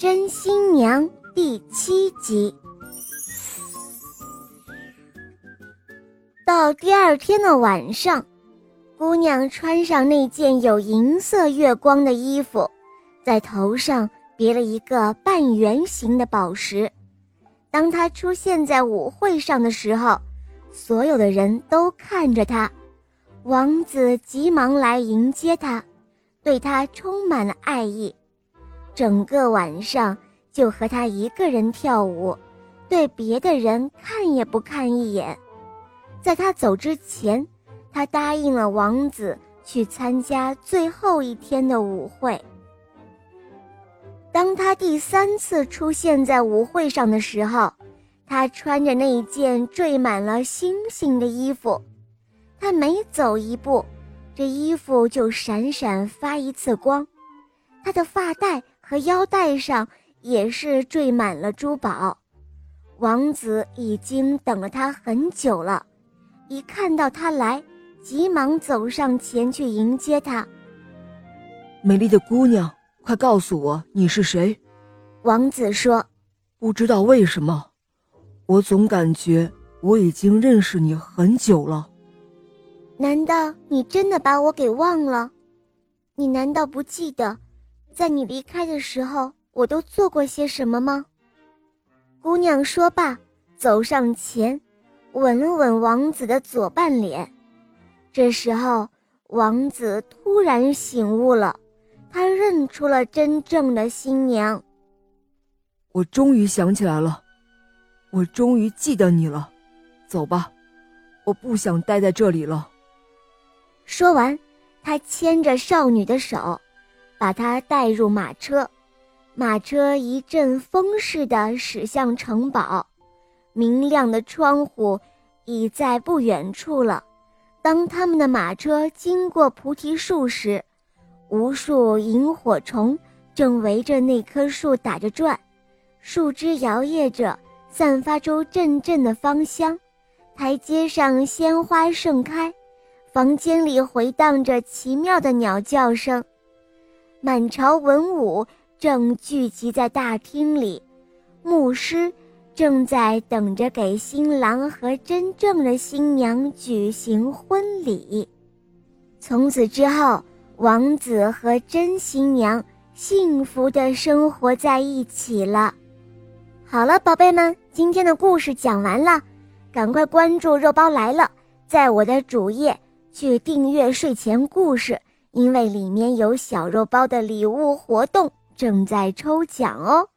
真新娘第七集。到第二天的晚上，姑娘穿上那件有银色月光的衣服，在头上别了一个半圆形的宝石。当她出现在舞会上的时候，所有的人都看着她。王子急忙来迎接她，对她充满了爱意。整个晚上就和她一个人跳舞，对别的人看也不看一眼。在他走之前，他答应了王子去参加最后一天的舞会。当他第三次出现在舞会上的时候，他穿着那一件缀满了星星的衣服。他每走一步，这衣服就闪闪发一次光。他的发带和腰带上也是缀满了珠宝。王子已经等了他很久了，一看到他来，急忙走上前去迎接他。美丽的姑娘，快告诉我你是谁？王子说：“不知道为什么，我总感觉我已经认识你很久了。”难道你真的把我给忘了？你难道不记得，在你离开的时候，我都做过些什么吗？姑娘说罢，走上前，吻了吻王子的左半脸。这时候，王子突然醒悟了，他认出了真正的新娘。我终于想起来了，我终于记得你了。走吧，我不想待在这里了。说完，他牵着少女的手，把他带入马车。马车一阵风似的驶向城堡，明亮的窗户已在不远处了。当他们的马车经过菩提树时，无数萤火虫正围着那棵树打着转，树枝摇曳着，散发出阵阵的芳香。台阶上鲜花盛开。房间里回荡着奇妙的鸟叫声，满朝文武正聚集在大厅里，牧师正在等着给新郎和真正的新娘举行婚礼。从此之后，王子和真新娘幸福的生活在一起了。好了，宝贝们，今天的故事讲完了，赶快关注“肉包来了”在我的主页。去订阅睡前故事，因为里面有小肉包的礼物活动正在抽奖哦。